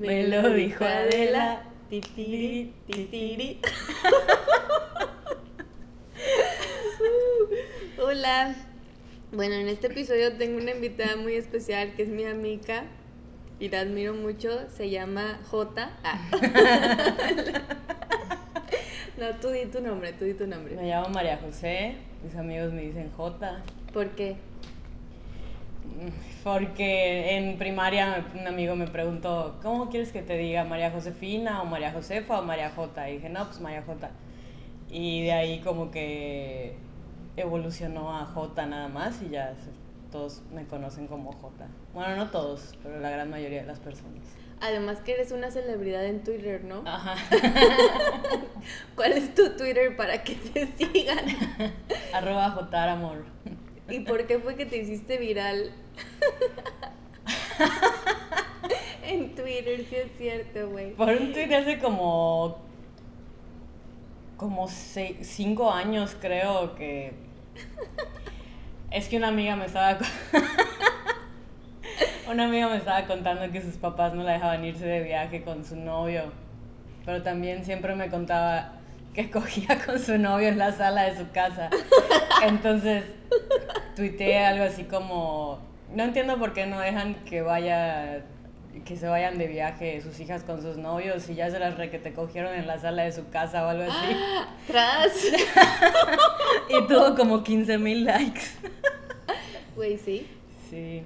Me lo dijo Adela. Titiri, titiri. Hola. Bueno, en este episodio tengo una invitada muy especial que es mi amiga y la admiro mucho. Se llama J. Ah. no, tú di tu nombre, tú di tu nombre. Me llamo María José. Mis amigos me dicen J. ¿Por qué? Porque en primaria un amigo me preguntó, ¿cómo quieres que te diga? ¿María Josefina o María Josefa o María J? Y dije, no, pues María J. Y de ahí como que evolucionó a J nada más y ya todos me conocen como J. Bueno, no todos, pero la gran mayoría de las personas. Además que eres una celebridad en Twitter, ¿no? Ajá. ¿Cuál es tu Twitter para que te sigan? Arroba Amor. ¿Y por qué fue que te hiciste viral? en Twitter, sí es cierto, güey. Por un tweet hace como. como seis, cinco años, creo que. Es que una amiga me estaba. una amiga me estaba contando que sus papás no la dejaban irse de viaje con su novio. Pero también siempre me contaba que cogía con su novio en la sala de su casa. Entonces, tuiteé algo así como, no entiendo por qué no dejan que vaya que se vayan de viaje sus hijas con sus novios y ya se las re que te cogieron en la sala de su casa o algo así. ¡Tras! y tuvo como 15 mil likes. Güey, sí. Sí.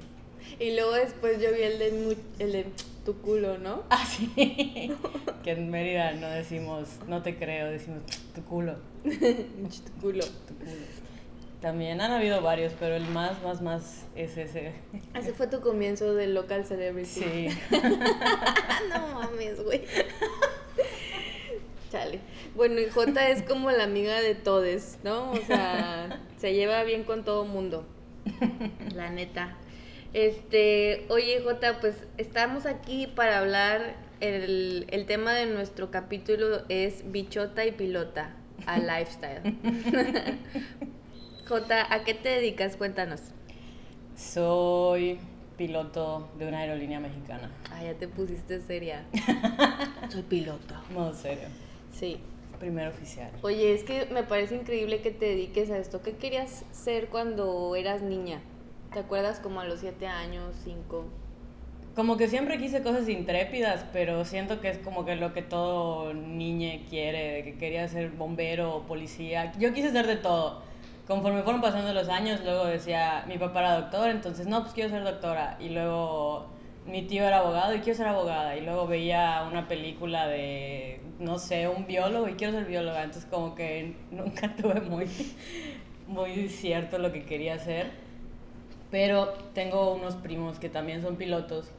Y luego después yo vi el de, el de tu culo, ¿no? Ah, sí. que en Mérida no decimos, no te creo, decimos tu culo. tu culo. Tu culo. También han habido varios, pero el más, más, más es ese. Ese fue tu comienzo de local celebrity. Sí. no mames, güey. Chale. Bueno, y J es como la amiga de todes, ¿no? O sea, se lleva bien con todo mundo. La neta. Este, oye Jota, pues estamos aquí para hablar, el, el tema de nuestro capítulo es bichota y pilota a lifestyle. Jota, ¿a qué te dedicas? Cuéntanos. Soy piloto de una aerolínea mexicana. Ah, ya te pusiste seria. Soy piloto. Modo serio. Sí. Primer oficial. Oye, es que me parece increíble que te dediques a esto. ¿Qué querías ser cuando eras niña? ¿Te acuerdas como a los siete años, cinco? Como que siempre quise cosas intrépidas, pero siento que es como que lo que todo niño quiere, de que quería ser bombero o policía. Yo quise ser de todo. Conforme fueron pasando los años, luego decía, mi papá era doctor, entonces no, pues quiero ser doctora. Y luego mi tío era abogado y quiero ser abogada. Y luego veía una película de, no sé, un biólogo y quiero ser bióloga. Entonces como que nunca tuve muy, muy cierto lo que quería hacer. Pero tengo unos primos que también son pilotos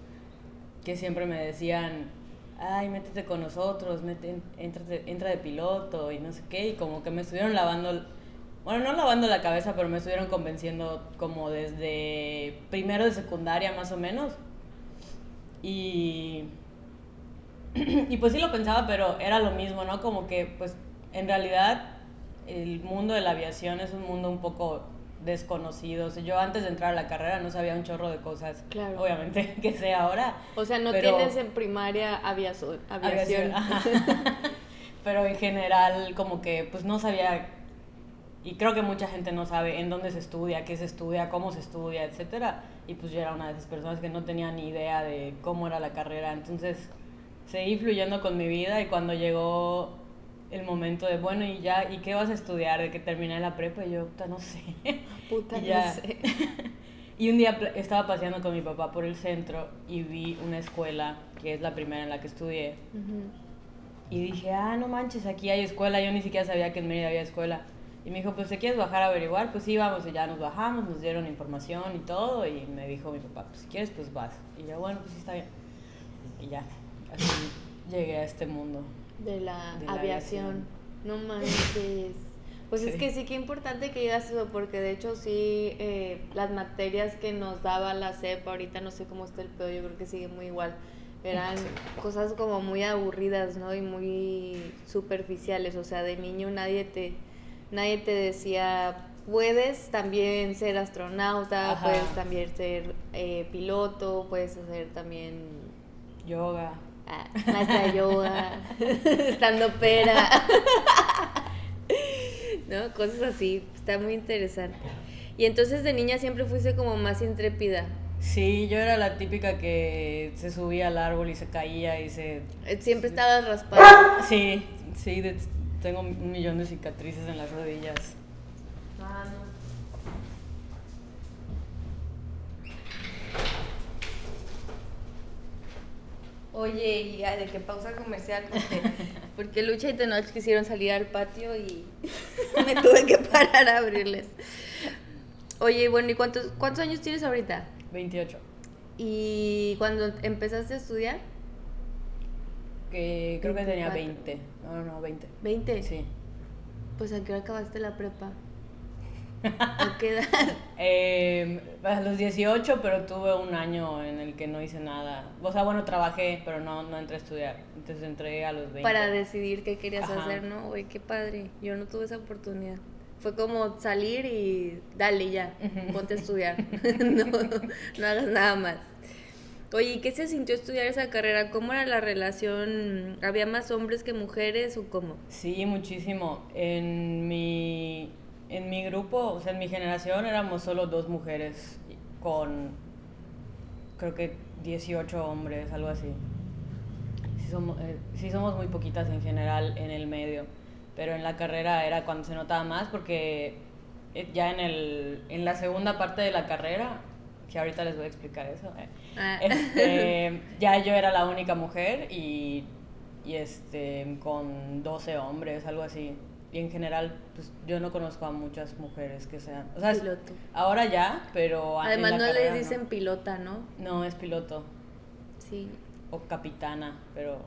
que siempre me decían, ay, métete con nosotros, mete, entra de piloto y no sé qué. Y como que me estuvieron lavando, bueno, no lavando la cabeza, pero me estuvieron convenciendo como desde primero de secundaria más o menos. Y, y pues sí lo pensaba, pero era lo mismo, ¿no? Como que pues en realidad el mundo de la aviación es un mundo un poco desconocidos. Yo antes de entrar a la carrera no sabía un chorro de cosas. Claro. Obviamente que sé ahora. O sea, no tienes en primaria aviación. aviación. pero en general como que pues no sabía y creo que mucha gente no sabe en dónde se estudia, qué se estudia, cómo se estudia, etcétera. Y pues yo era una de esas personas que no tenía ni idea de cómo era la carrera. Entonces seguí fluyendo con mi vida y cuando llegó el momento de, bueno, y ya, ¿y qué vas a estudiar? De que terminé la prepa y yo, puta, no sé. Puta, y no sé. y un día estaba paseando con mi papá por el centro y vi una escuela, que es la primera en la que estudié. Y dije, ah, no manches, aquí hay escuela. Yo ni siquiera sabía que en Mérida había escuela. Y me dijo, pues, ¿te quieres bajar a averiguar? Pues sí, vamos. Y ya nos bajamos, nos dieron información y todo. Y me dijo mi papá, pues si quieres, pues vas. Y yo, bueno, pues sí, está bien. Y ya, así llegué a este mundo de la, aviación. No manches. Pues es que sí que importante que digas eso, porque de hecho sí, eh, las materias que nos daba la CEP, ahorita no sé cómo está el pedo, yo creo que sigue muy igual. Eran cosas como muy aburridas, ¿no? Y muy superficiales. O sea, de niño nadie te, nadie te decía, puedes también ser astronauta, puedes también ser eh, piloto, puedes hacer también yoga ah, maestra de yoga, estando pera. ¿No? Cosas así, está muy interesante. Y entonces de niña siempre fuiste como más intrépida. Sí, yo era la típica que se subía al árbol y se caía y se... Eh, siempre estabas raspada. Sí, sí, tengo un millón de cicatrices en las rodillas. Ah, no. Oye, y de qué pausa comercial, porque, porque Lucha y Tenoch quisieron salir al patio y me tuve que parar a abrirles. Oye, bueno, ¿y cuántos, cuántos años tienes ahorita? 28. ¿Y cuando empezaste a estudiar? Que creo que tenía 20. No, no, 20. ¿20? Sí. Pues a qué hora acabaste la prepa? ¿A qué edad? Eh, a los 18, pero tuve un año en el que no hice nada. O sea, bueno, trabajé, pero no, no entré a estudiar. Entonces entré a los 20. Para decidir qué querías hacer, ¿no? Uy, qué padre. Yo no tuve esa oportunidad. Fue como salir y dale ya, ponte a estudiar. no, no hagas nada más. Oye, ¿qué se sintió estudiar esa carrera? ¿Cómo era la relación? ¿Había más hombres que mujeres o cómo? Sí, muchísimo. En mi en mi grupo, o sea, en mi generación éramos solo dos mujeres con, creo que 18 hombres, algo así. Sí somos, eh, sí somos muy poquitas en general en el medio, pero en la carrera era cuando se notaba más porque eh, ya en, el, en la segunda parte de la carrera, que ahorita les voy a explicar eso, eh, ah. este, ya yo era la única mujer y, y este, con 12 hombres, algo así y en general, pues yo no conozco a muchas mujeres que sean. O sea, piloto. ahora ya, pero. Además, no les dicen pilota, ¿no? No, es piloto. Sí. O capitana, pero.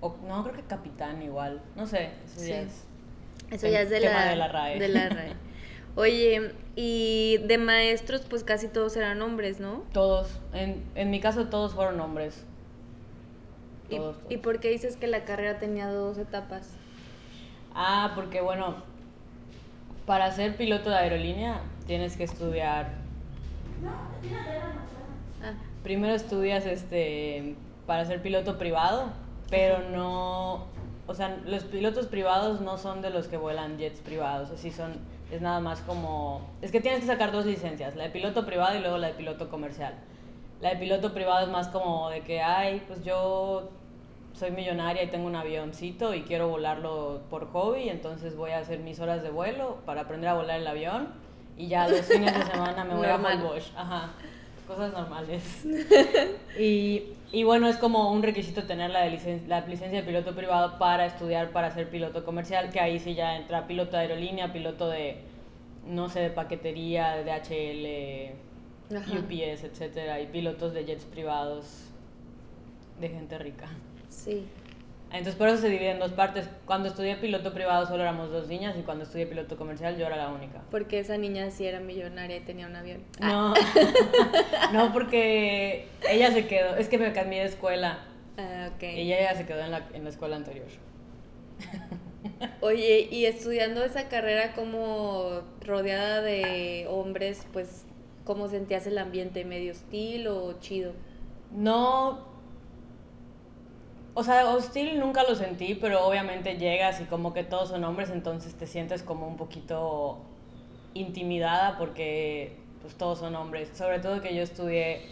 O, no, creo que capitán igual. No sé, eso ya es. Eso ya es de la, de la RAE. De la RAE. Oye, y de maestros, pues casi todos eran hombres, ¿no? Todos. En, en mi caso, todos fueron hombres. Todos, ¿Y, ¿Y por qué dices que la carrera tenía dos etapas? Ah, porque bueno, para ser piloto de aerolínea tienes que estudiar. Ah, primero estudias este para ser piloto privado, pero no, o sea, los pilotos privados no son de los que vuelan jets privados, así son es nada más como es que tienes que sacar dos licencias, la de piloto privado y luego la de piloto comercial. La de piloto privado es más como de que, ay, pues yo soy millonaria y tengo un avioncito y quiero volarlo por hobby, entonces voy a hacer mis horas de vuelo para aprender a volar el avión y ya los fines de semana me voy a Bosch. Ajá, cosas normales. y, y, bueno, es como un requisito tener la, de la licencia de piloto privado para estudiar para ser piloto comercial, que ahí sí ya entra piloto de aerolínea, piloto de, no sé, de paquetería, de DHL, UPS, etcétera, y pilotos de jets privados de gente rica. Sí. Entonces por eso se divide en dos partes. Cuando estudié piloto privado solo éramos dos niñas y cuando estudié piloto comercial yo era la única. Porque esa niña sí era millonaria y tenía un avión. No, no porque ella se quedó, es que me cambié de escuela. Ah, ok. Y ella se quedó en la, en la escuela anterior. Oye, y estudiando esa carrera como rodeada de hombres, pues, ¿cómo sentías el ambiente? ¿Medio hostil o chido? No, o sea, hostil nunca lo sentí, pero obviamente llegas y como que todos son hombres, entonces te sientes como un poquito intimidada porque pues todos son hombres. Sobre todo que yo estudié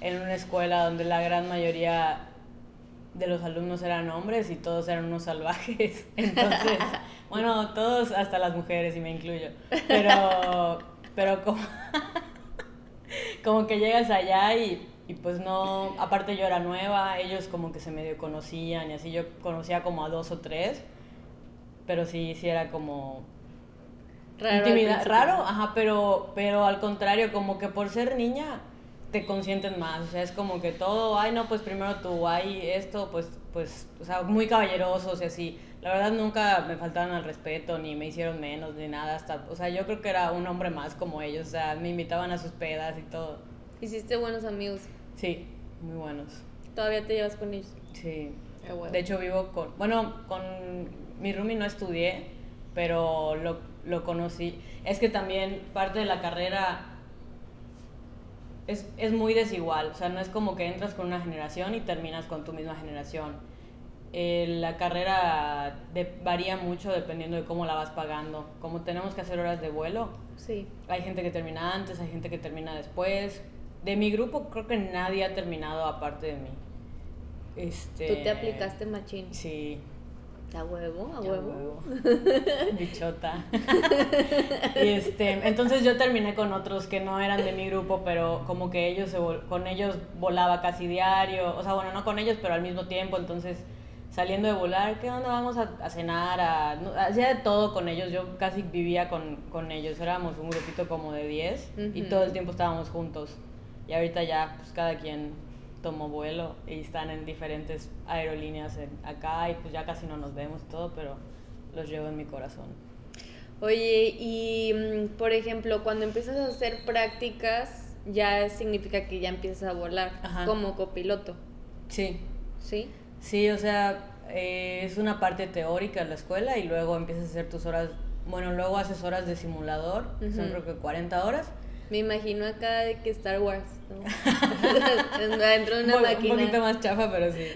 en una escuela donde la gran mayoría de los alumnos eran hombres y todos eran unos salvajes. Entonces, bueno, todos, hasta las mujeres y me incluyo. Pero, pero como, como que llegas allá y y pues no, aparte yo era nueva, ellos como que se medio conocían y así, yo conocía como a dos o tres, pero sí, sí era como... Raro. Raro, ajá, pero, pero al contrario, como que por ser niña te consienten más, o sea, es como que todo, ay no, pues primero tú, ay esto, pues, pues, o sea, muy caballerosos y así. La verdad nunca me faltaron al respeto, ni me hicieron menos, ni nada, hasta, o sea, yo creo que era un hombre más como ellos, o sea, me invitaban a sus pedas y todo. Hiciste buenos amigos. Sí, muy buenos. ¿Todavía te llevas con ellos? Sí. De hecho, vivo con. Bueno, con mi roomie no estudié, pero lo, lo conocí. Es que también parte de la carrera es, es muy desigual, o sea, no es como que entras con una generación y terminas con tu misma generación. Eh, la carrera de, varía mucho dependiendo de cómo la vas pagando. Como tenemos que hacer horas de vuelo, sí. hay gente que termina antes, hay gente que termina después. De mi grupo creo que nadie ha terminado aparte de mí. Este, ¿Tú te aplicaste machín? Sí. ¿A huevo? ¿A huevo? Bichota. y este, entonces yo terminé con otros que no eran de mi grupo, pero como que ellos con ellos volaba casi diario. O sea, bueno, no con ellos, pero al mismo tiempo. Entonces saliendo de volar, ¿qué onda? Vamos a, cenar, a, hacía de todo con ellos, yo casi vivía con, con ellos, éramos un grupito como de 10 y todo el tiempo estábamos juntos. Y ahorita ya, pues cada quien tomó vuelo y están en diferentes aerolíneas acá y pues ya casi no nos vemos todo, pero los llevo en mi corazón. Oye, y mm, por ejemplo, cuando empiezas a hacer prácticas, ya significa que ya empiezas a volar como copiloto. Sí. ¿Sí? Sí, o sea, eh, es una parte teórica en la escuela y luego empiezas a hacer tus horas, bueno, luego haces horas de simulador, son creo que 40 horas. Me imagino acá de que Star Wars, ¿no? Dentro de una un, máquina. Un poquito más chafa, pero sí.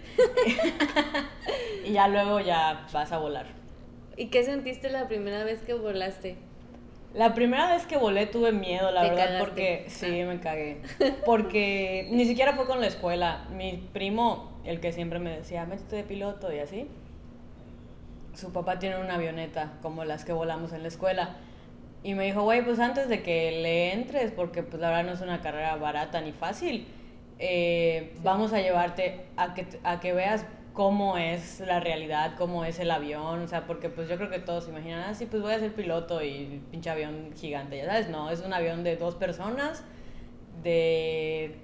y ya luego ya vas a volar. ¿Y qué sentiste la primera vez que volaste? La primera vez que volé tuve miedo, la verdad, porque sí, ah. me cagué. Porque ni siquiera fue con la escuela. Mi primo el que siempre me decía, métete de piloto y así. Su papá tiene una avioneta, como las que volamos en la escuela. Y me dijo, güey, pues antes de que le entres, porque pues la verdad no es una carrera barata ni fácil, eh, vamos a llevarte a que, a que veas cómo es la realidad, cómo es el avión, o sea, porque pues yo creo que todos se imaginan, ah, sí, pues voy a ser piloto y pinche avión gigante, ya sabes, no, es un avión de dos personas, de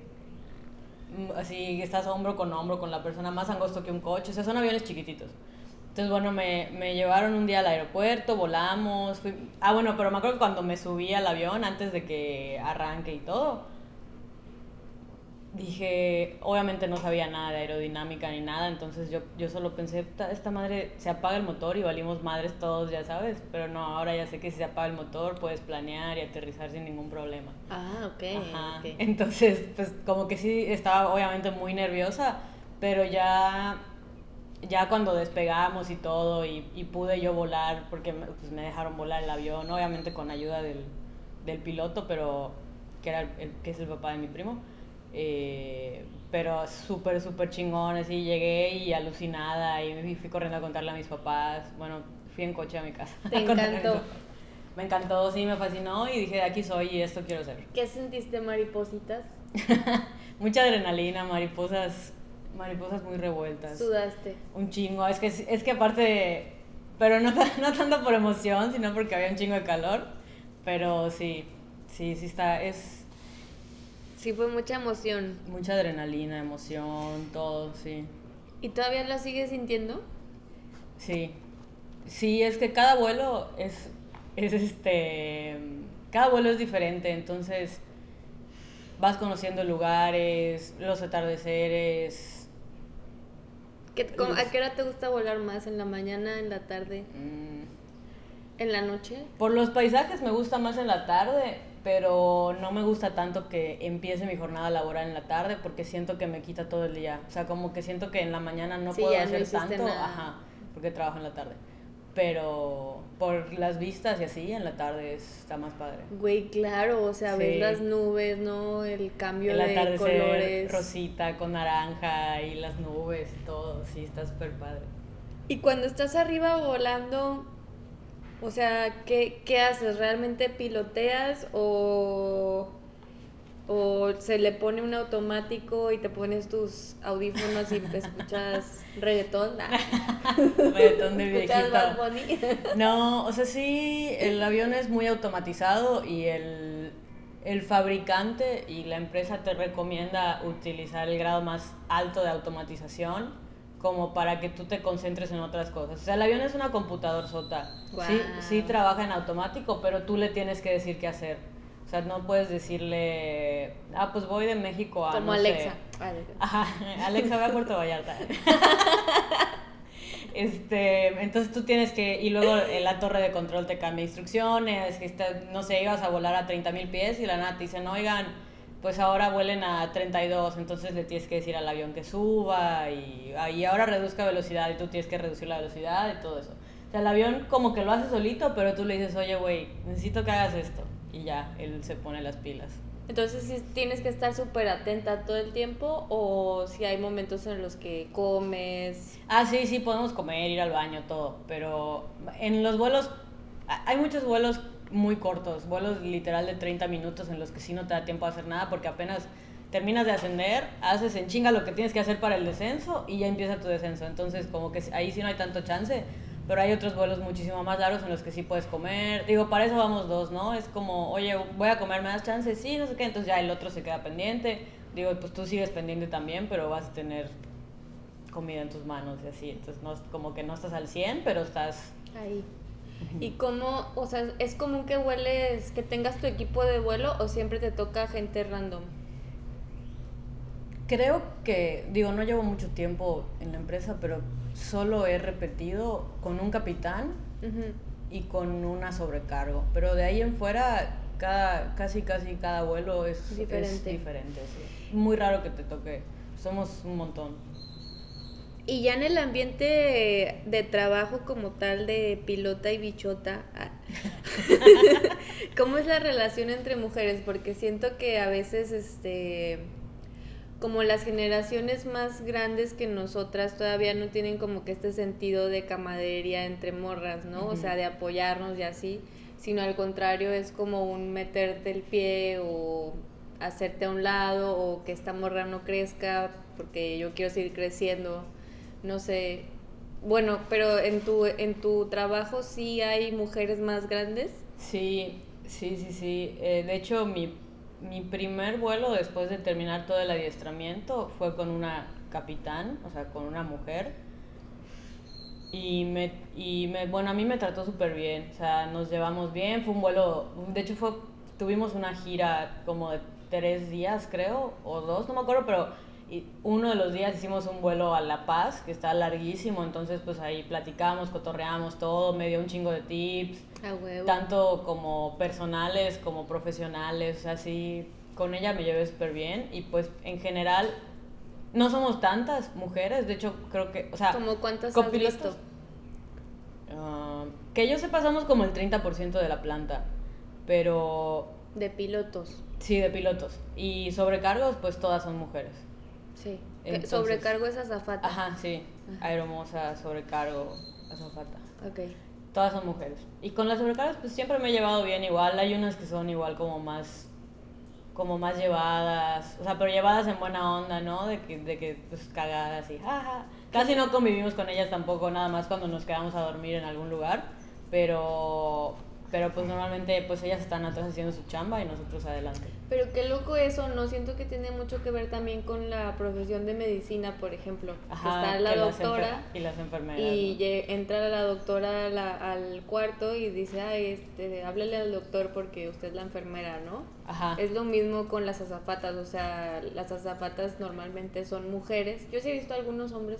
Mm, así estás hombro con hombro con la persona más angosto que un coche, o sea, son aviones chiquititos. Entonces, bueno, me, me llevaron un día al aeropuerto, volamos, fui... Ah, bueno, pero me acuerdo que cuando me subí al avión, antes de que arranque y todo, dije, obviamente no sabía nada de aerodinámica ni nada, entonces yo, yo solo pensé, esta madre se apaga el motor y valimos madres todos, ya sabes, pero no, ahora ya sé que si se apaga el motor puedes planear y aterrizar sin ningún problema. Ah, ok. Ajá. Entonces, pues como que sí estaba obviamente muy nerviosa, pero ya, ya cuando despegamos y todo y, y pude yo volar, porque pues, me dejaron volar el avión, obviamente con ayuda del, del piloto, pero que, era el, que es el papá de mi primo eh, pero súper, súper chingón, así llegué y alucinada y me fui corriendo a contarle a mis papás. Bueno, fui en coche a mi casa. ¿Te encantó? Me encantó, sí, me fascinó y dije, aquí soy y esto quiero ser. ¿Qué sentiste, maripositas? Mucha adrenalina, mariposas, mariposas muy revueltas. Sudaste. Un chingo, es que, es que aparte, pero no, no tanto por emoción, sino porque había un chingo de calor, pero sí, sí, sí está, es Sí, fue mucha emoción. Mucha adrenalina, emoción, todo, sí. ¿Y todavía lo sigues sintiendo? Sí. Sí, es que cada vuelo es, es este. Cada vuelo es diferente, entonces vas conociendo lugares, los atardeceres. ¿A qué hora te gusta volar más? ¿En la mañana, en la tarde? Mm. ¿En la noche? Por los paisajes me gusta más en la tarde, pero no me gusta tanto que empiece mi jornada laboral en la tarde porque siento que me quita todo el día. O sea, como que siento que en la mañana no puedo hacer tanto, ajá, porque trabajo en la tarde. Pero por las vistas y así, en la tarde está más padre. Güey, claro, o sea, ves las nubes, ¿no? El cambio de colores. rosita con naranja y las nubes y todo, sí, está súper padre. Y cuando estás arriba volando, o sea, ¿qué, qué haces? ¿Realmente piloteas o, o se le pone un automático y te pones tus audífonos y te escuchas reggaetón? reggaetón de viejito. no, o sea, sí, el avión es muy automatizado y el, el fabricante y la empresa te recomienda utilizar el grado más alto de automatización como para que tú te concentres en otras cosas. O sea, el avión es una computadora sota. Sí, sí trabaja en automático, pero tú le tienes que decir qué hacer. O sea, no puedes decirle, ah, pues voy de México a... Como Alexa. Ajá, Alexa, voy a Puerto Vallarta. este, entonces tú tienes que, y luego la torre de control te cambia instrucciones, que está, no sé, ibas a volar a 30 mil pies y la nada te dicen, oigan, pues ahora vuelen a 32, entonces le tienes que decir al avión que suba y, y ahora reduzca velocidad y tú tienes que reducir la velocidad y todo eso. O sea, el avión como que lo hace solito, pero tú le dices, oye, güey, necesito que hagas esto. Y ya, él se pone las pilas. Entonces, si tienes que estar súper atenta todo el tiempo o si hay momentos en los que comes. Ah, sí, sí, podemos comer, ir al baño, todo. Pero en los vuelos, hay muchos vuelos muy cortos, vuelos literal de 30 minutos en los que sí no te da tiempo a hacer nada porque apenas terminas de ascender, haces en chinga lo que tienes que hacer para el descenso y ya empieza tu descenso. Entonces, como que ahí sí no hay tanto chance, pero hay otros vuelos muchísimo más largos en los que sí puedes comer. Digo, para eso vamos dos, ¿no? Es como, oye, voy a comer, ¿me das chance? Sí, no sé qué, entonces ya el otro se queda pendiente. Digo, pues tú sigues pendiente también, pero vas a tener comida en tus manos y así. Entonces, no, como que no estás al 100, pero estás... Ahí. ¿Y cómo, o sea, es común que vueles, que tengas tu equipo de vuelo o siempre te toca gente random? Creo que, digo, no llevo mucho tiempo en la empresa, pero solo he repetido con un capitán y con una sobrecargo. Pero de ahí en fuera, cada, casi, casi cada vuelo es diferente. diferente Muy raro que te toque. Somos un montón. Y ya en el ambiente de trabajo como tal de pilota y bichota, ah, ¿cómo es la relación entre mujeres? Porque siento que a veces, este, como las generaciones más grandes que nosotras todavía no tienen como que este sentido de camadería entre morras, ¿no? O sea, de apoyarnos y así, sino al contrario es como un meterte el pie o hacerte a un lado o que esta morra no crezca porque yo quiero seguir creciendo no sé, bueno, pero en tu, en tu trabajo sí hay mujeres más grandes. Sí, sí, sí, sí. Eh, de hecho, mi, mi primer vuelo después de terminar todo el adiestramiento fue con una capitán, o sea, con una mujer. Y me, y me bueno, a mí me trató súper bien, o sea, nos llevamos bien, fue un vuelo, de hecho fue, tuvimos una gira como de tres días creo, o dos, no me acuerdo, pero y uno de los días hicimos un vuelo a La Paz, que está larguísimo, entonces pues ahí platicamos, cotorreamos todo, me dio un chingo de tips, tanto como personales como profesionales, así con ella me llevé súper bien y pues en general no somos tantas mujeres, de hecho creo que, o sea, ¿Como cuántas has visto? Ah, que yo sé pasamos como el 30% de la planta, pero... De pilotos. Sí, de pilotos. Y sobrecargos, pues todas son mujeres. Sí. sobrecargo es azafata. Ajá, sí. Aeromosa, sobrecargo, azafata. Ok. Todas son mujeres. Y con las sobrecargas, pues siempre me he llevado bien igual. Hay unas que son igual como más como más llevadas, o sea, pero llevadas en buena onda, ¿no? De que, de que pues cagadas y jaja. Casi no convivimos con ellas tampoco, nada más cuando nos quedamos a dormir en algún lugar, pero pero pues normalmente pues ellas están atrás haciendo su chamba y nosotros adelante. Pero qué loco eso, no siento que tiene mucho que ver también con la profesión de medicina, por ejemplo. Ajá, está la doctora y las enfermeras. Y entra la doctora al cuarto y dice, ay, este, háblele al doctor porque usted es la enfermera, ¿no? Ajá. Es lo mismo con las azafatas, o sea, las azafatas normalmente son mujeres. Yo sí he visto algunos hombres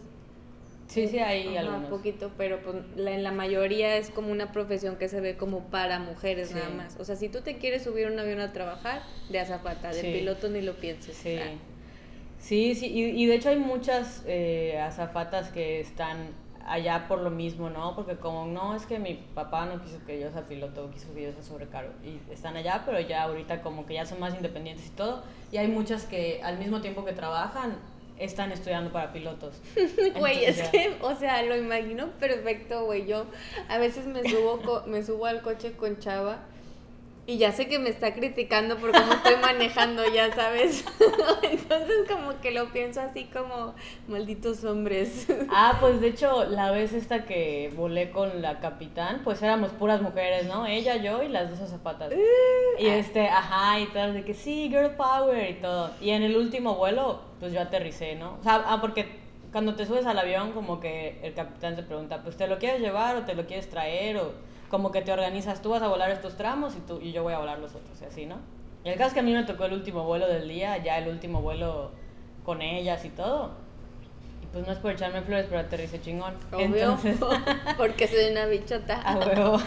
Sí, sí, hay algunos. Un poquito, pero pues, en la mayoría es como una profesión que se ve como para mujeres nada más. O sea, si tú te quieres subir un avión a trabajar, de azafata, de piloto ni lo pienses. Sí, sí, sí. Y, de hecho hay muchas eh, azafatas que están allá por lo mismo, ¿no? Porque como no, es que mi papá no quiso que yo sea piloto, quiso que yo sea sobrecargo. Y están allá, pero ya ahorita como que ya son más independientes y todo. Y hay muchas que al mismo tiempo que trabajan, están estudiando para pilotos. Güey, es que, o sea, lo imagino perfecto, güey. Yo a veces me subo, me subo al coche con Chava y ya sé que me está criticando por cómo estoy manejando, ya sabes. Entonces como que lo pienso así como malditos hombres. Ah, pues de hecho la vez esta que volé con la capitán, pues éramos puras mujeres, ¿no? Ella, yo y las dos zapatas. y este, ajá, y tal, de que sí, girl power y todo. Y en el último vuelo, pues yo aterricé, ¿no? O sea, ah, porque cuando te subes al avión, como que el capitán te pregunta, pues ¿te lo quieres llevar o te lo quieres traer? O como que te organizas, tú vas a volar estos tramos y, tú, y yo voy a volar los otros, y así, ¿no? Y el caso es que a mí me tocó el último vuelo del día, ya el último vuelo con ellas y todo. Y pues no es por echarme flores, pero aterrice chingón. Obvio, porque soy una bichota. A huevo.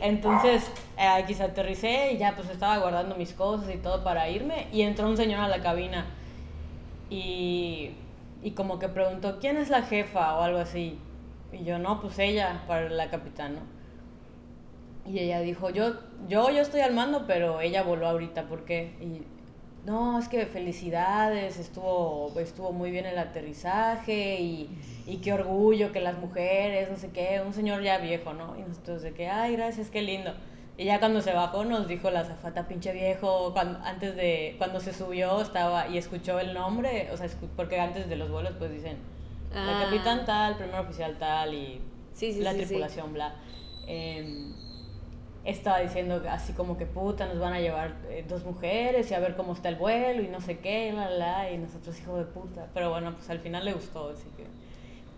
Entonces, eh, aquí se aterricé y ya pues estaba guardando mis cosas y todo para irme y entró un señor a la cabina y, y como que preguntó, ¿quién es la jefa o algo así? Y yo, no, pues ella, para la capitana. Y ella dijo, yo, yo, yo estoy al mando, pero ella voló ahorita, ¿por qué? Y no, es que felicidades, estuvo, estuvo muy bien el aterrizaje y, y, qué orgullo que las mujeres, no sé qué, un señor ya viejo, ¿no? Y nosotros de que, ay, gracias, qué lindo. Y ya cuando se bajó nos dijo la zafata, pinche viejo, cuando, antes de, cuando se subió estaba y escuchó el nombre, o sea, porque antes de los vuelos pues dicen, la ah. capitán tal, primer oficial tal y la tripulación, bla. Eh, estaba diciendo así como que puta, nos van a llevar eh, dos mujeres y a ver cómo está el vuelo y no sé qué, la, la, y nosotros hijo de puta. Pero bueno, pues al final le gustó, así que...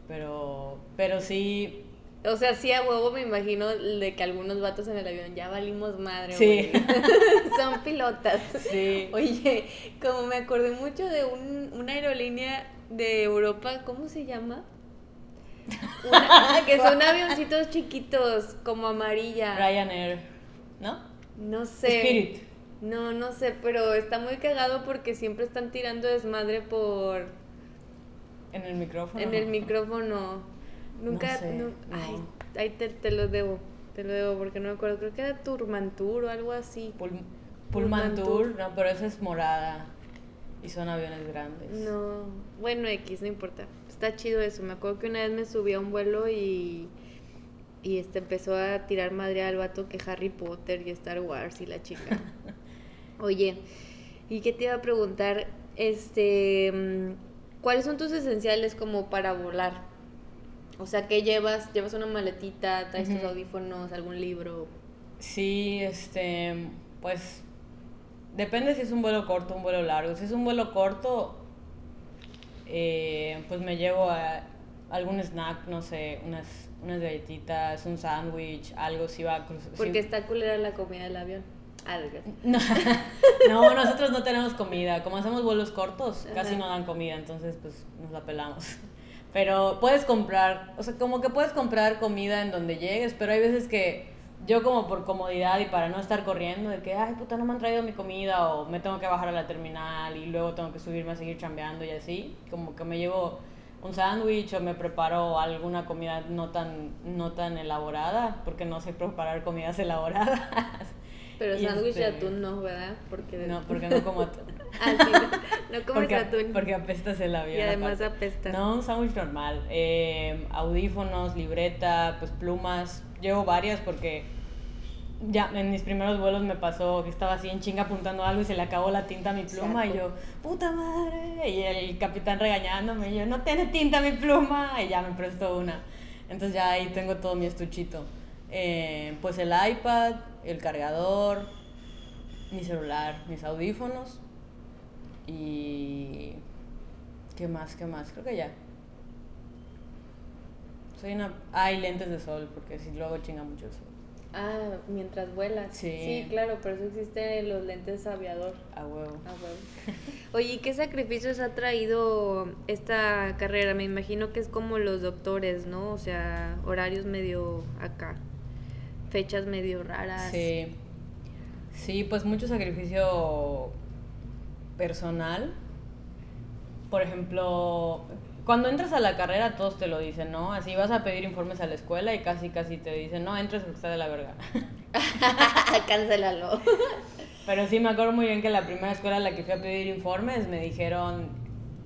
Pero, pero sí... O sea, sí a huevo me imagino de que algunos vatos en el avión ya valimos madre. Sí. Son pilotas. Sí. Oye, como me acordé mucho de un, una aerolínea de Europa, ¿cómo se llama? que son avioncitos chiquitos, como amarilla. Ryanair, ¿no? No sé. Spirit. No, no sé, pero está muy cagado porque siempre están tirando desmadre por... En el micrófono. En el micrófono. Nunca... Ay, ahí te, te, lo debo. Te lo debo porque no me acuerdo. Creo que era Turmantur o algo así. Pulmantur, no, pero esa es morada. Y son aviones grandes. No, bueno, X, no importa está chido eso. Me acuerdo que una vez me subí a un vuelo y, y este empezó a tirar madre al vato que Harry Potter y Star Wars y la chica. Oye, ¿y qué te iba a preguntar? Este, ¿cuáles son tus esenciales como para volar? O sea, ¿qué llevas? ¿Llevas una maletita? ¿Traes tus audífonos? ¿Algún libro? Sí, este, pues depende si es un vuelo corto o un vuelo largo. Si es un vuelo corto, eh, pues me llevo a algún snack, no sé, unas, unas galletitas, un sándwich, algo si va a cruzar. Porque está culera la comida del avión. Ah, no, nosotros no tenemos comida. Como hacemos vuelos cortos, casi no dan comida, entonces pues nos la pelamos. Pero puedes comprar, o sea, como que puedes comprar comida en donde llegues, pero hay veces que yo como por comodidad y para no estar corriendo de que, ay, puta, no me han traído mi comida o me tengo que bajar a la terminal y luego tengo que subirme a seguir chambeando y así, como que me llevo un sándwich o me preparo alguna comida no tan, no tan elaborada, porque no sé preparar comidas elaboradas. Pero sándwich de este, atún no, ¿verdad? Porque No, porque no como atún. ah, sí, no, comes porque, atún. Porque apestas el avión. Y además apesta. No, un sándwich normal. Eh, audífonos, libreta, pues plumas. Llevo varias porque ya en mis primeros vuelos me pasó que estaba así en chinga apuntando algo y se le acabó la tinta a mi pluma y yo, puta madre, y el capitán regañándome y yo, no tiene tinta mi pluma y ya me prestó una. Entonces ya ahí tengo todo mi estuchito. Eh, pues el iPad, el cargador, mi celular, mis audífonos y... ¿Qué más? ¿Qué más? Creo que ya. Soy una... Ah, lentes de sol, porque si luego chinga mucho el sol. Ah, mientras vuelas. Sí. claro, por eso existen los lentes aviador. A huevo. A huevo. Oye, ¿qué sacrificios ha traído esta carrera? Me imagino que es como los doctores, ¿no? O sea, horarios medio acá, fechas medio raras. Sí. Sí, pues mucho sacrificio personal. Por ejemplo, cuando entras a la carrera todos te lo dicen, ¿no? Así vas a pedir informes a la escuela y casi casi te dicen, no, entres porque está de la verga. Cancélalo. Pero sí me acuerdo muy bien que la primera escuela a la que fui a pedir informes me dijeron,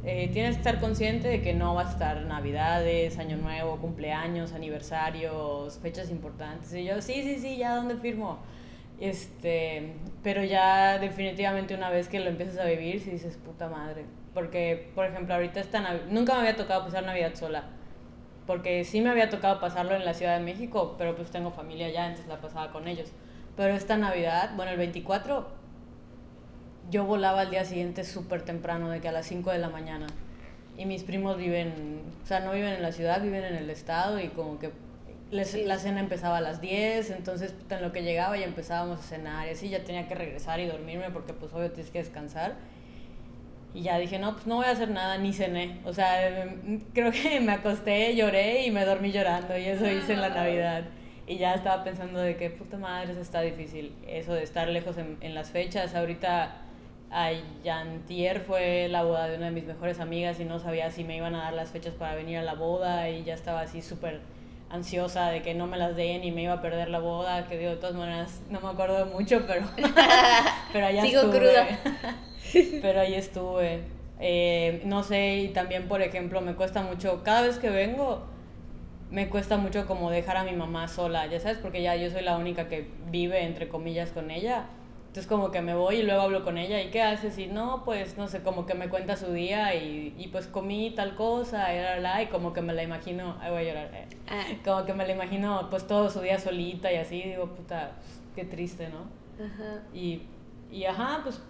eh, tienes que estar consciente de que no va a estar Navidades, Año Nuevo, cumpleaños, aniversarios, fechas importantes. Y yo, sí, sí, sí, ya dónde firmo. Este, pero ya definitivamente una vez que lo empiezas a vivir, si dices, puta madre, porque, por ejemplo, ahorita esta nunca me había tocado pasar Navidad sola. Porque sí me había tocado pasarlo en la Ciudad de México, pero pues tengo familia allá, entonces la pasaba con ellos. Pero esta Navidad, bueno, el 24, yo volaba al día siguiente súper temprano, de que a las 5 de la mañana. Y mis primos viven, o sea, no viven en la ciudad, viven en el estado y como que les, la cena empezaba a las 10, entonces en lo que llegaba ya empezábamos a cenar y así ya tenía que regresar y dormirme porque pues obvio tienes que descansar. Y ya dije, no, pues no voy a hacer nada, ni cené. O sea, creo que me acosté, lloré y me dormí llorando y eso hice en la Navidad. y ya estaba pensando de que puta madre, eso está difícil. Eso de estar lejos en, en las fechas. Ahorita Yantier fue la boda de una de mis mejores amigas y no sabía si me iban a dar las fechas para venir a la boda y ya estaba así súper ansiosa de que no me las den y me iba a perder la boda, que digo, de todas maneras no me acuerdo mucho, pero, pero allá Sigo estuve. cruda. pero ahí estuve. Eh, no sé, y también, por ejemplo, me cuesta mucho, cada vez que vengo, me cuesta mucho como dejar a mi mamá sola, ya sabes, porque ya yo soy la única que vive, entre comillas, con ella. Entonces como que me voy y luego hablo con ella y qué haces y no, pues no sé, como que me cuenta su día y, y pues comí tal cosa y, la, y como que me la imagino, ay voy a llorar, eh. ah. como que me la imagino pues todo su día solita y así, digo, puta, qué triste, ¿no? Ajá. Y, y ajá, pues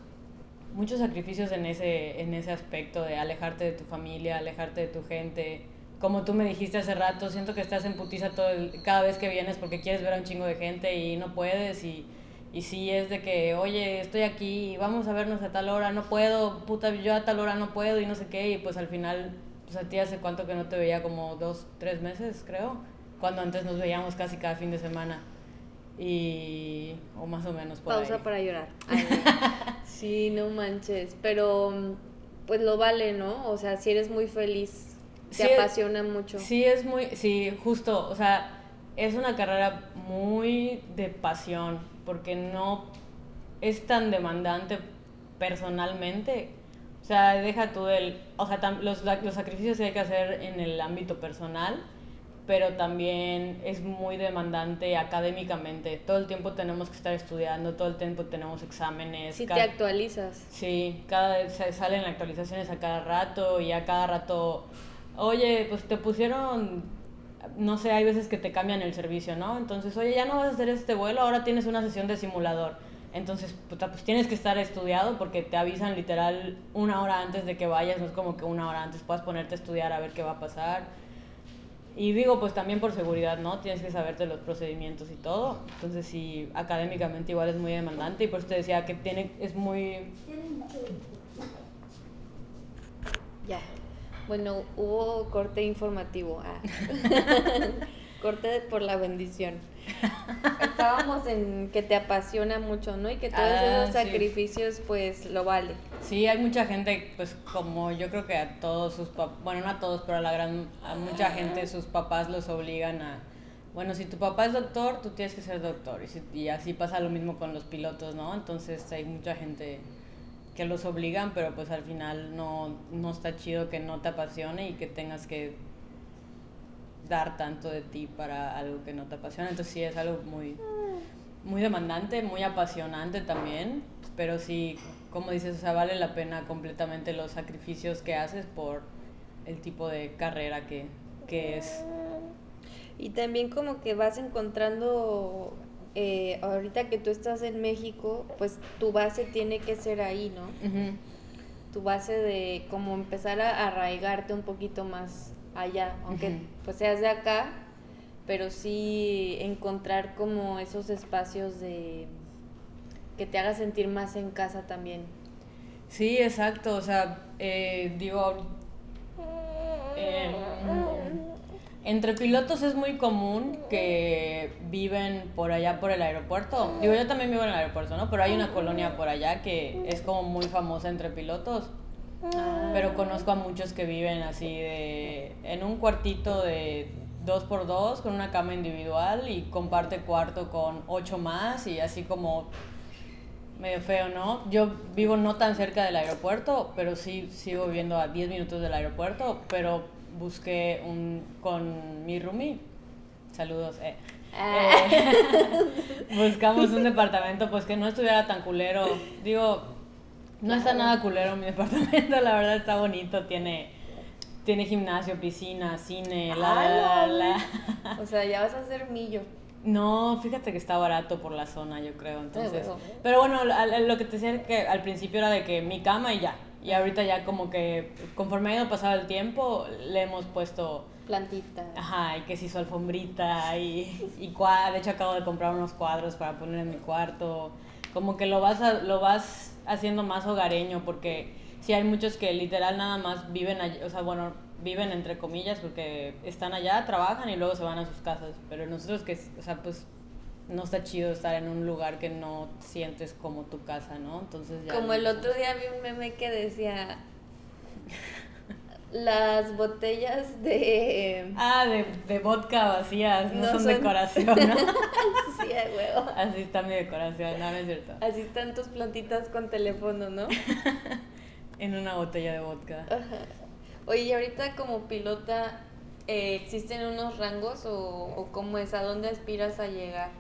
muchos sacrificios en ese, en ese aspecto de alejarte de tu familia, alejarte de tu gente. Como tú me dijiste hace rato, siento que estás en putiza todo cada vez que vienes porque quieres ver a un chingo de gente y no puedes y y si es de que, oye, estoy aquí, vamos a vernos a tal hora, no puedo, puta, yo a tal hora no puedo y no sé qué. Y pues al final, pues a ti hace cuánto que no te veía, como dos, tres meses, creo. Cuando antes nos veíamos casi cada fin de semana. Y. o más o menos por Pausa para llorar. sí, no manches. Pero, pues lo vale, ¿no? O sea, si eres muy feliz, te apasiona mucho. Sí, es muy. Sí, justo. O sea, es una carrera muy de pasión porque no es tan demandante personalmente. O sea, deja tú el... O sea, los, los sacrificios que hay que hacer en el ámbito personal, pero también es muy demandante académicamente. Todo el tiempo tenemos que estar estudiando, todo el tiempo tenemos exámenes. Si te actualizas. Sí, cada salen actualizaciones a cada rato y a cada rato, oye, pues te pusieron no sé, hay veces que te cambian el servicio, ¿no? Entonces, oye, ya no vas a hacer este vuelo, ahora tienes una sesión de simulador. Entonces, puta, pues tienes que estar estudiado porque te avisan literal una hora antes de que vayas, no es como que una hora antes puedas ponerte a estudiar a ver qué va a pasar. Y digo, pues también por seguridad, ¿no? Tienes que saberte los procedimientos y todo. Entonces, sí, académicamente igual es muy demandante y por eso te decía que tiene, es muy... Ya. Bueno, hubo corte informativo. Ah. corte por la bendición. Estábamos en que te apasiona mucho, ¿no? Y que todos ah, esos sacrificios, pues, lo vale. Sí, hay mucha gente, pues, como yo creo que a todos sus papás, bueno, no a todos, pero a la gran, a mucha gente sus papás los obligan a, bueno, si tu papá es doctor, tú tienes que ser doctor. Y, y así pasa lo mismo con los pilotos, ¿no? Entonces hay mucha gente que los obligan, pero pues al final no, no está chido que no te apasione y que tengas que dar tanto de ti para algo que no te apasiona. Entonces sí es algo muy, muy demandante, muy apasionante también, pero sí, como dices, o sea, vale la pena completamente los sacrificios que haces por el tipo de carrera que, que es. Y también como que vas encontrando eh, ahorita que tú estás en México, pues tu base tiene que ser ahí, ¿no? Tu base de como empezar a arraigarte un poquito más allá, aunque pues seas de acá, pero sí encontrar como esos espacios de que te haga sentir más en casa también. Sí, exacto, o sea, eh, digo, entre pilotos es muy común que viven por allá por el aeropuerto. Digo, yo también vivo en el aeropuerto, ¿no? Pero hay una colonia por allá que es como muy famosa entre pilotos. Ah. Pero conozco a muchos que viven así de en un cuartito de dos por dos con una cama individual y comparte cuarto con ocho más y así como medio feo, ¿no? Yo vivo no tan cerca del aeropuerto, pero sí sigo viviendo a 10 minutos del aeropuerto, pero busqué un, con mi roomie, saludos, eh, ah. eh buscamos un departamento pues que no estuviera tan culero. Digo, no está nada culero mi departamento, la verdad está bonito, tiene tiene gimnasio, piscina, cine, la, la, la, O sea, ya vas a ser millo. No, fíjate que está barato por la zona, yo creo, entonces. Pero bueno, lo que te decía que al principio era de que mi cama y ya. Y ahorita ya como que conforme ha ido pasado el tiempo, le hemos puesto... Plantita. Ajá, y que se hizo alfombrita y, y de hecho acabo de comprar unos cuadros para poner en mi cuarto. Como que lo vas, lo vas haciendo más hogareño porque sí hay muchos que literal nada más viven allí, o sea, bueno, viven entre comillas porque están allá, trabajan y luego se van a sus casas. Pero nosotros que, o sea, pues no está chido estar en un lugar que no sientes como tu casa, ¿no? Entonces ya... Como el otro día vi un meme que decía las botellas de... Ah, de, de vodka vacías, no, son, decoración, ¿no? sí, huevo. Así está mi decoración, no, no es cierto. Así están tus plantitas con teléfono, ¿no? en una botella de vodka. Ajá. Oye, y ahorita como pilota, eh, ¿existen unos rangos o, o cómo es? ¿A dónde aspiras a llegar?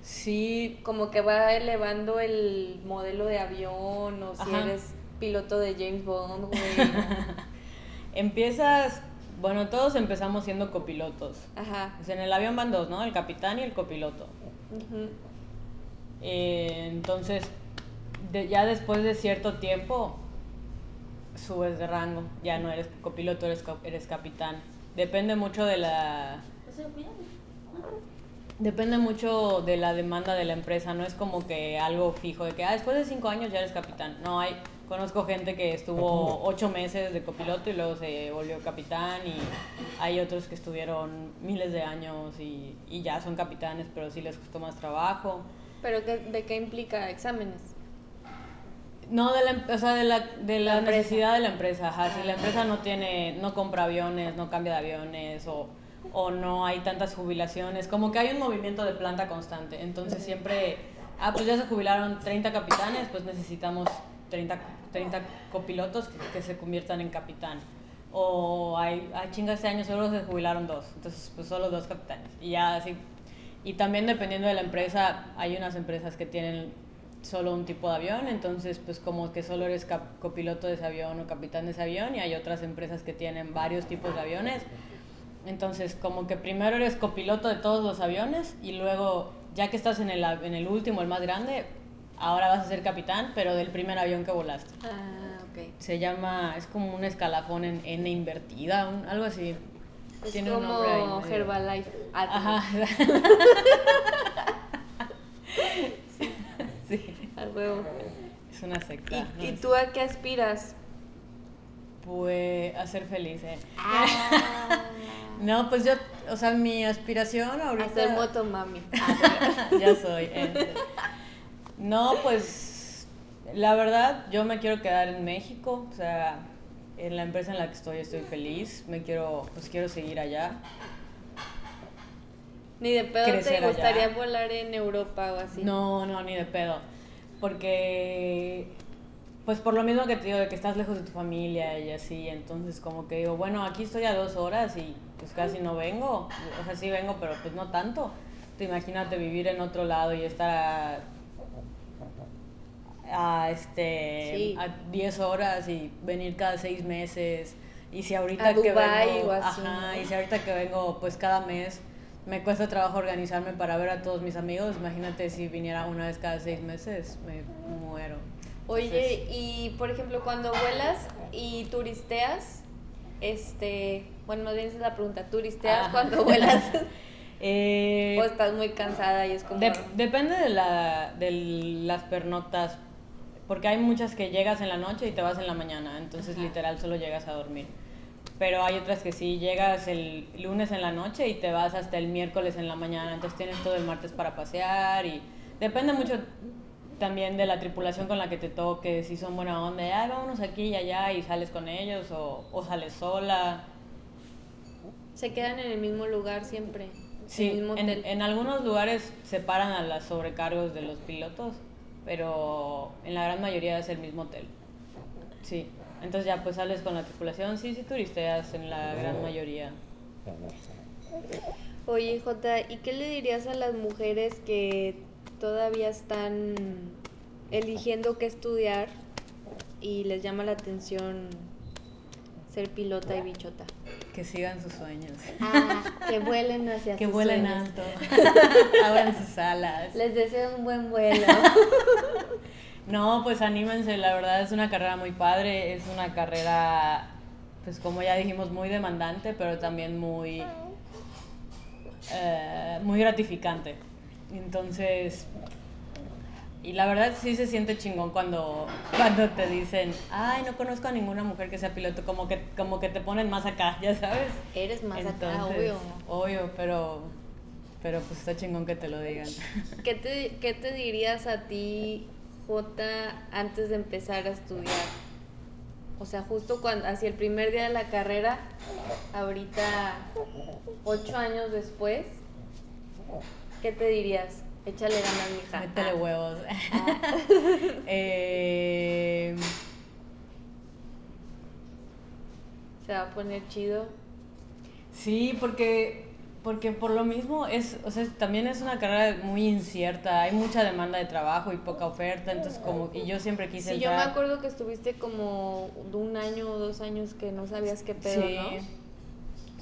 Sí. Como que va elevando el modelo de avión o si eres piloto de James Bond, güey. Empiezas, bueno, todos empezamos siendo copilotos. Ajá. Pues en el avión van dos, ¿no? El capitán y el copiloto. Eh, entonces, ya después de cierto tiempo, subes de rango. Ya no eres copiloto, eres, eres capitán. Depende mucho de la... Depende mucho de la demanda de la empresa, no es como que algo fijo de que ah, después de cinco años ya eres capitán. No, hay, Conozco gente que estuvo ocho meses de copiloto y luego se volvió capitán y hay otros que estuvieron miles de años y, y ya son capitanes, pero sí les costó más trabajo. ¿Pero qué, de qué implica exámenes? No, de la, o sea, de la, de la, necesidad de la empresa. Si la empresa no tiene, no compra aviones, no cambia de aviones o, o no hay tantas jubilaciones, como que hay un movimiento de planta constante. Entonces siempre, ah, pues ya se jubilaron 30 capitanes, pues necesitamos 30, 30 copilotos que, se conviertan en capitán. O hay, hay chingas de años, solo se jubilaron dos, entonces pues solo dos capitanes. Y ya así. Y también dependiendo de la empresa, hay unas empresas que tienen solo un tipo de avión, entonces pues como que solo eres copiloto de ese avión o capitán de ese avión y hay otras empresas que tienen varios tipos de aviones. Entonces como que primero eres copiloto de todos los aviones y luego ya que estás en el, en el último, el más grande, ahora vas a ser capitán, pero del primer avión que volaste. Ah, ok. Se llama, es como un escalafón en N invertida, algo así. Es Tiene como un Herbalife. Ajá. sí. Al huevo. Es una secta. ¿Y, tú a qué aspiras? Pues a ser feliz, ¿eh? Ah. no, pues yo, o sea, mi aspiración ahorita... A ser motomami. ya soy. Eh. No, pues la verdad, yo me quiero quedar en México, o sea, en la empresa en la que estoy estoy feliz, me quiero, pues quiero seguir allá. Ni de pedo te gustaría volar en Europa o así. No, no, ni de pedo. Porque, pues por lo mismo que te digo, de que estás lejos de tu familia y así, entonces como que digo, bueno, aquí estoy a dos horas y pues casi no vengo. O sea, sí vengo, pero pues no tanto. Te imagínate vivir en otro lado y estar a este a 10 horas y venir cada 6 meses. Y si ahorita que vengo ajá, y si ahorita que vengo pues cada mes me cuesta trabajo organizarme para ver a todos mis amigos. Imagínate si viniera una vez cada 6 meses me muero. Oye y por ejemplo cuando vuelas y turisteas este bueno no bien la pregunta turisteas cuando vuelas eh, o estás muy cansada y es como depende de la de las pernoctas porque hay muchas que llegas en la noche y te vas en la mañana, entonces literal solo llegas a dormir. Pero hay otras que sí, llegas el lunes en la noche y te vas hasta el miércoles en la mañana, entonces tienes todo el martes para pasear y depende mucho también de la tripulación con la que te toque, si son buena onda, ay, vámonos aquí y allá y sales con ellos o, o sales sola. Se quedan en el mismo lugar siempre. Sí, en, en, algunos lugares separan a las sobrecargos de los pilotos pero en la gran mayoría es el mismo hotel. Sí. Entonces ya pues sales con la tripulación, sí, sí turisteas en la gran mayoría. Oye, Jota, ¿y qué le dirías a las mujeres que todavía están eligiendo qué estudiar y les llama la atención ser pilota y bichota? Que sigan sus sueños. Ah, que vuelen hacia que sus vuelen alto. Abran sus alas. Les deseo un buen vuelo. no, pues anímense, la verdad es una carrera muy padre, es una carrera, pues como ya dijimos, muy demandante, pero también muy, eh, muy gratificante. Entonces, y la verdad sí se siente chingón cuando, cuando te dicen, ay, no conozco a ninguna mujer que sea piloto, como que, como que te ponen más acá, ya sabes. Eres más acá, obvio. Obvio, pero, pero pues está chingón que te lo digan. ¿Qué te, qué te dirías a ti, Jota, antes de empezar a estudiar? O sea, justo cuando, hacia el primer día de la carrera, ahorita, ocho años después, ¿qué te dirías? Échale ganas, mija. Métele ah. huevos. Ah. eh... Se va a poner chido. Sí, porque porque por lo mismo es, o sea, también es una carrera muy incierta, hay mucha demanda de trabajo y poca oferta, entonces como, y yo siempre quise Sí, yo me acuerdo que estuviste como un año o dos años que no sabías qué pedo, sí. ¿no?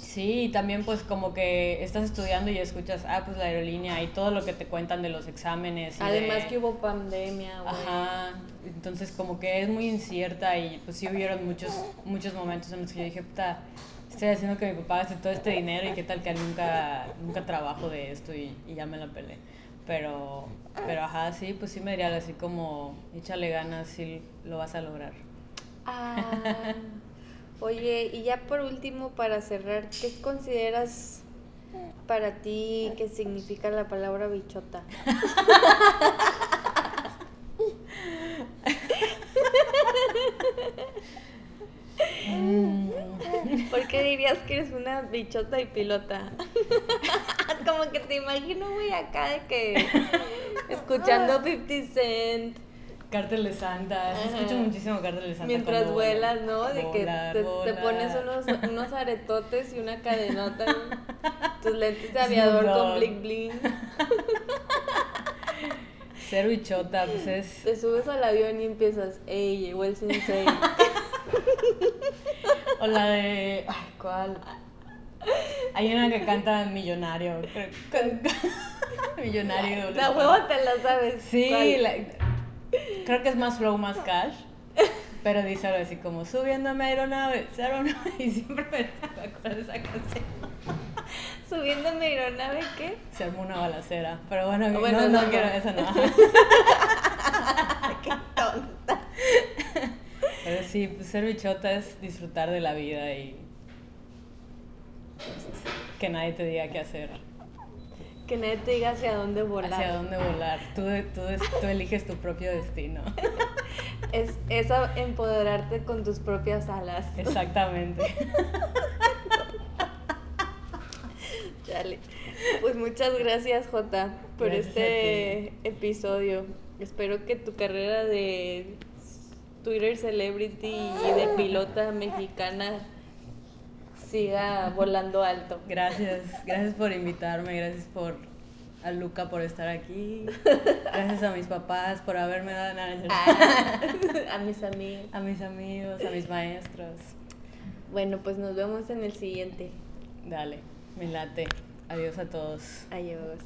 Sí, también pues como que estás estudiando y escuchas, ah, pues la aerolínea y todo lo que te cuentan de los exámenes. Además que hubo pandemia, güey. Ajá, entonces como que es muy incierta y pues sí hubieron muchos, muchos momentos en los que yo dije, puta, estoy haciendo que mi papá gaste todo este dinero y qué tal que nunca, nunca trabajo de esto y, ya me la peleé. Pero, pero ajá, sí, pues sí me diría así como, échale ganas, sí lo vas a lograr. Ah, oye, y ya por último, para cerrar, ¿qué consideras para ti que significa la palabra bichota? Mm. ¿Por qué dirías que eres una bichota y pilota? Como que te imagino, muy acá de que escuchando 50 Cent. Cártel de Santa, escucho muchísimo Cártel de Santa. Mientras vuelas, ¿no? De que te, pones unos, unos aretotes y una cadenota, tus lentes de aviador con bling bling. Ser bichota, pues es... Te subes al avión y empiezas, ey, llegó el sensei. O la de. Ay, ¿cuál? Hay una que canta Millonario. Millonario. La hueva te la sabes. Sí, creo que es más flow, más cash. Pero dice algo así como subiéndome a aeronave, aeronave. Y siempre me acuerdo de esa canción. ¿Subiéndome a aeronave qué? Se armó una balacera. Pero bueno, no, no, quiero eso, no. qué tonta. Pero sí, pues ser bichota es disfrutar de la vida y que nadie te diga qué hacer. Que nadie te diga hacia dónde volar. Hacia dónde volar. Tú, tú, tú eliges tu propio destino. Es, es empoderarte con tus propias alas. Exactamente. Dale. Pues muchas gracias, Jota, por este episodio. Espero que tu carrera de Twitter celebrity y de pilota mexicana siga volando alto. Gracias, gracias por invitarme, gracias por a Luca por estar aquí, gracias a mis papás por haberme dado nada. Ah, a mis amigos. A mis amigos, a mis maestros. Bueno, pues nos vemos en el siguiente. Dale, me late. Adiós a todos. Adiós.